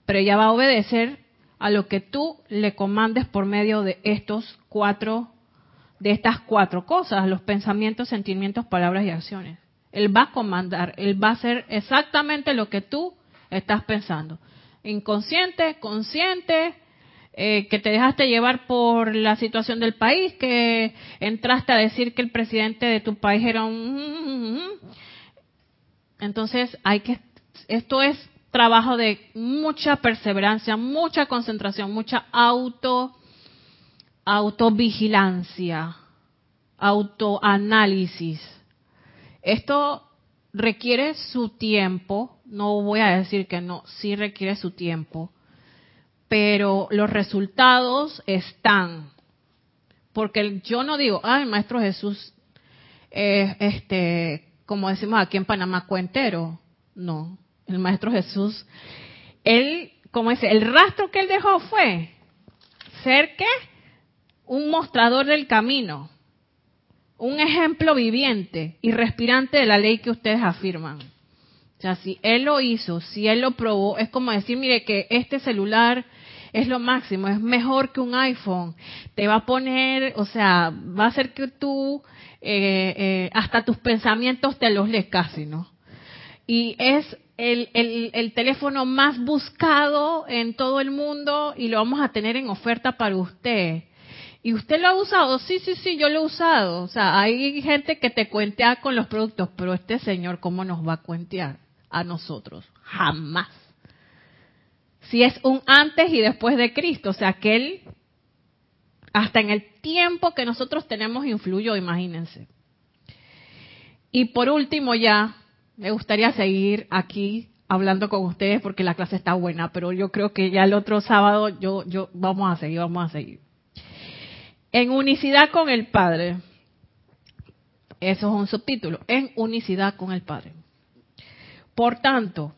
pero ella va a obedecer a lo que tú le comandes por medio de estos cuatro, de estas cuatro cosas, los pensamientos, sentimientos, palabras y acciones. Él va a comandar, él va a hacer exactamente lo que tú estás pensando. Inconsciente, consciente, eh, que te dejaste llevar por la situación del país, que entraste a decir que el presidente de tu país era un... Entonces hay que, esto es trabajo de mucha perseverancia, mucha concentración, mucha auto, autovigilancia, autoanálisis. Esto requiere su tiempo, no voy a decir que no, sí requiere su tiempo, pero los resultados están. Porque yo no digo, ay, Maestro Jesús, este, como decimos aquí en Panamá, cuentero. No, el Maestro Jesús, él, como dice, el rastro que él dejó fue ser que un mostrador del camino, un ejemplo viviente y respirante de la ley que ustedes afirman. O sea, si él lo hizo, si él lo probó, es como decir, mire que este celular es lo máximo, es mejor que un iPhone. Te va a poner, o sea, va a hacer que tú, eh, eh, hasta tus pensamientos te los lees casi, ¿no? Y es el, el, el, teléfono más buscado en todo el mundo y lo vamos a tener en oferta para usted. ¿Y usted lo ha usado? Sí, sí, sí, yo lo he usado. O sea, hay gente que te cuentea con los productos, pero este señor, ¿cómo nos va a cuentear a nosotros? Jamás si es un antes y después de Cristo, o sea que Él, hasta en el tiempo que nosotros tenemos, influyó, imagínense. Y por último ya, me gustaría seguir aquí hablando con ustedes porque la clase está buena, pero yo creo que ya el otro sábado yo, yo, vamos a seguir, vamos a seguir. En unicidad con el Padre. Eso es un subtítulo. En unicidad con el Padre. Por tanto,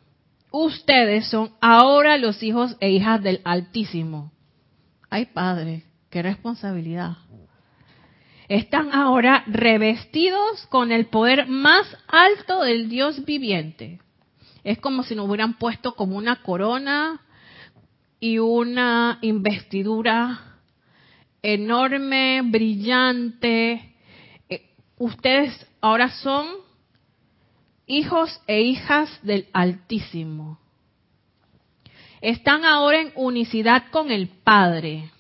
ustedes son ahora los hijos e hijas del Altísimo. Ay, Padre, qué responsabilidad. Están ahora revestidos con el poder más alto del Dios viviente. Es como si nos hubieran puesto como una corona y una investidura enorme, brillante. Eh, ustedes ahora son hijos e hijas del Altísimo. Están ahora en unicidad con el Padre.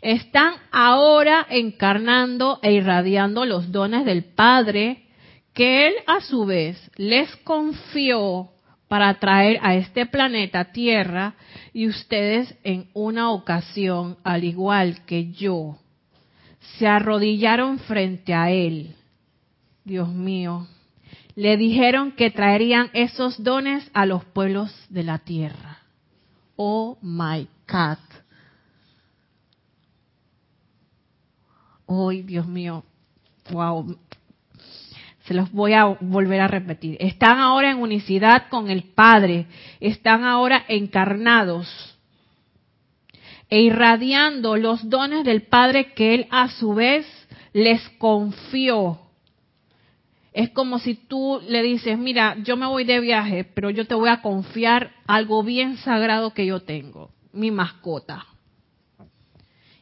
Están ahora encarnando e irradiando los dones del Padre que Él a su vez les confió para traer a este planeta Tierra y ustedes en una ocasión, al igual que yo, se arrodillaron frente a Él. Dios mío, le dijeron que traerían esos dones a los pueblos de la tierra. Oh my God. Hoy, Dios mío, wow. Se los voy a volver a repetir. Están ahora en unicidad con el Padre. Están ahora encarnados e irradiando los dones del Padre que Él a su vez les confió es como si tú le dices, mira, yo me voy de viaje, pero yo te voy a confiar algo bien sagrado que yo tengo, mi mascota.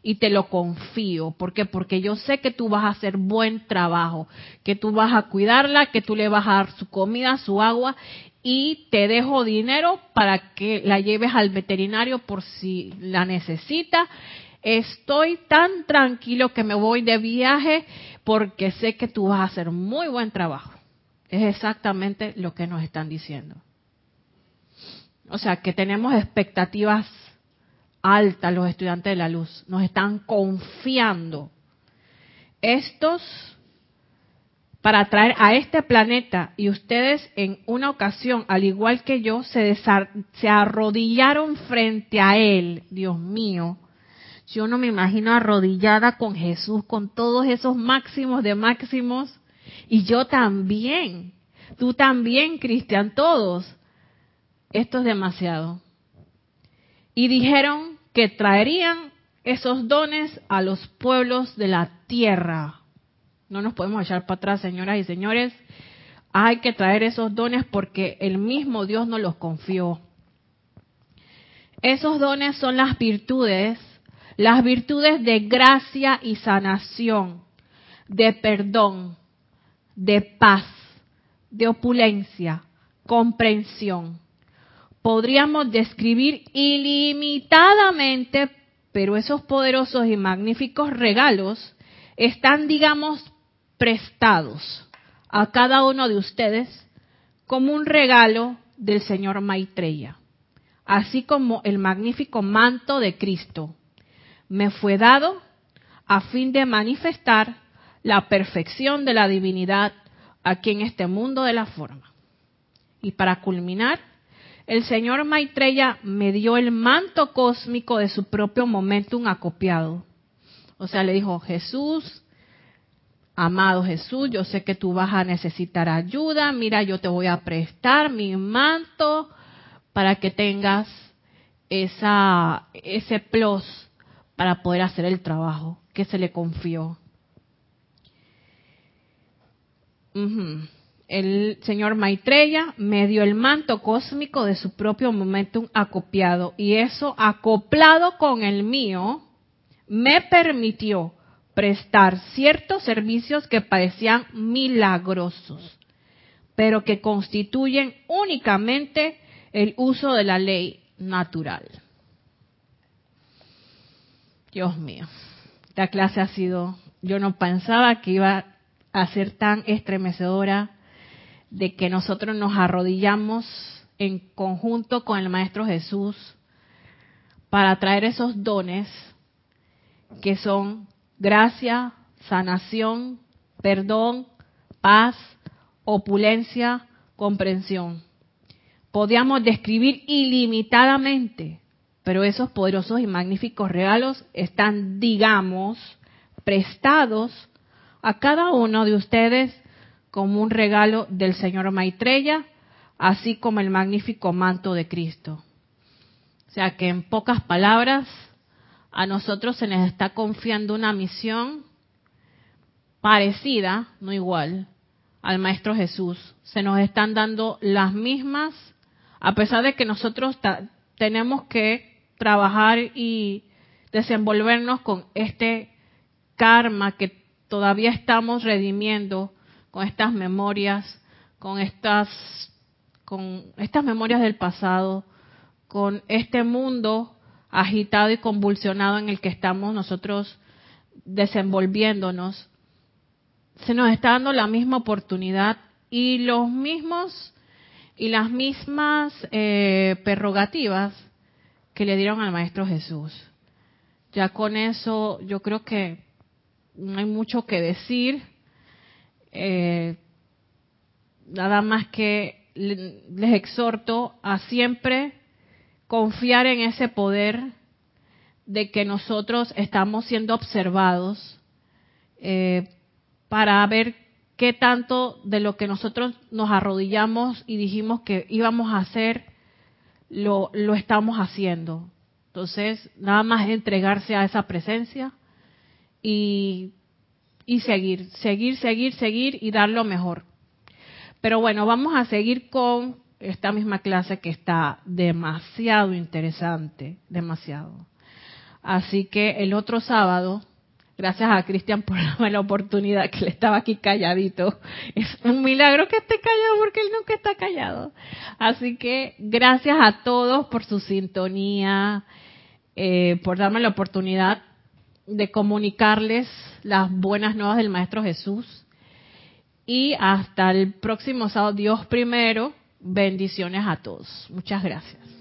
Y te lo confío. ¿Por qué? Porque yo sé que tú vas a hacer buen trabajo, que tú vas a cuidarla, que tú le vas a dar su comida, su agua y te dejo dinero para que la lleves al veterinario por si la necesita. Estoy tan tranquilo que me voy de viaje porque sé que tú vas a hacer muy buen trabajo. Es exactamente lo que nos están diciendo. O sea, que tenemos expectativas altas los estudiantes de la luz. Nos están confiando. Estos, para traer a este planeta, y ustedes en una ocasión, al igual que yo, se, se arrodillaron frente a Él, Dios mío, yo no me imagino arrodillada con Jesús, con todos esos máximos de máximos. Y yo también. Tú también, Cristian, todos. Esto es demasiado. Y dijeron que traerían esos dones a los pueblos de la tierra. No nos podemos echar para atrás, señoras y señores. Hay que traer esos dones porque el mismo Dios nos los confió. Esos dones son las virtudes, las virtudes de gracia y sanación, de perdón, de paz, de opulencia, comprensión. Podríamos describir ilimitadamente, pero esos poderosos y magníficos regalos están, digamos, prestados a cada uno de ustedes como un regalo del Señor Maitreya, así como el magnífico manto de Cristo me fue dado a fin de manifestar la perfección de la divinidad aquí en este mundo de la forma. Y para culminar, el señor Maitreya me dio el manto cósmico de su propio momentum acopiado. O sea, le dijo, Jesús, amado Jesús, yo sé que tú vas a necesitar ayuda, mira, yo te voy a prestar mi manto para que tengas esa, ese plus para poder hacer el trabajo que se le confió. El señor Maitreya me dio el manto cósmico de su propio momentum acopiado y eso acoplado con el mío me permitió prestar ciertos servicios que parecían milagrosos, pero que constituyen únicamente el uso de la ley natural. Dios mío, esta clase ha sido, yo no pensaba que iba a ser tan estremecedora de que nosotros nos arrodillamos en conjunto con el Maestro Jesús para traer esos dones que son gracia, sanación, perdón, paz, opulencia, comprensión. Podíamos describir ilimitadamente, pero esos poderosos y magníficos regalos están, digamos, prestados a cada uno de ustedes como un regalo del Señor Maitreya, así como el magnífico manto de Cristo. O sea que en pocas palabras, a nosotros se nos está confiando una misión parecida, no igual, al Maestro Jesús. Se nos están dando las mismas, a pesar de que nosotros tenemos que trabajar y desenvolvernos con este karma que todavía estamos redimiendo con estas memorias, con estas, con estas memorias del pasado, con este mundo agitado y convulsionado en el que estamos nosotros desenvolviéndonos, se nos está dando la misma oportunidad y los mismos y las mismas eh, prerrogativas que le dieron al Maestro Jesús. Ya con eso yo creo que no hay mucho que decir. Eh, nada más que les exhorto a siempre confiar en ese poder de que nosotros estamos siendo observados eh, para ver qué tanto de lo que nosotros nos arrodillamos y dijimos que íbamos a hacer, lo, lo estamos haciendo. Entonces, nada más entregarse a esa presencia y, y seguir, seguir, seguir, seguir y dar lo mejor. Pero bueno, vamos a seguir con esta misma clase que está demasiado interesante, demasiado. Así que el otro sábado, gracias a Cristian por darme la oportunidad que le estaba aquí calladito, es un milagro que esté callado porque él nunca está callado. Así que gracias a todos por su sintonía, eh, por darme la oportunidad de comunicarles las buenas nuevas del Maestro Jesús. Y hasta el próximo sábado, Dios primero, bendiciones a todos. Muchas gracias.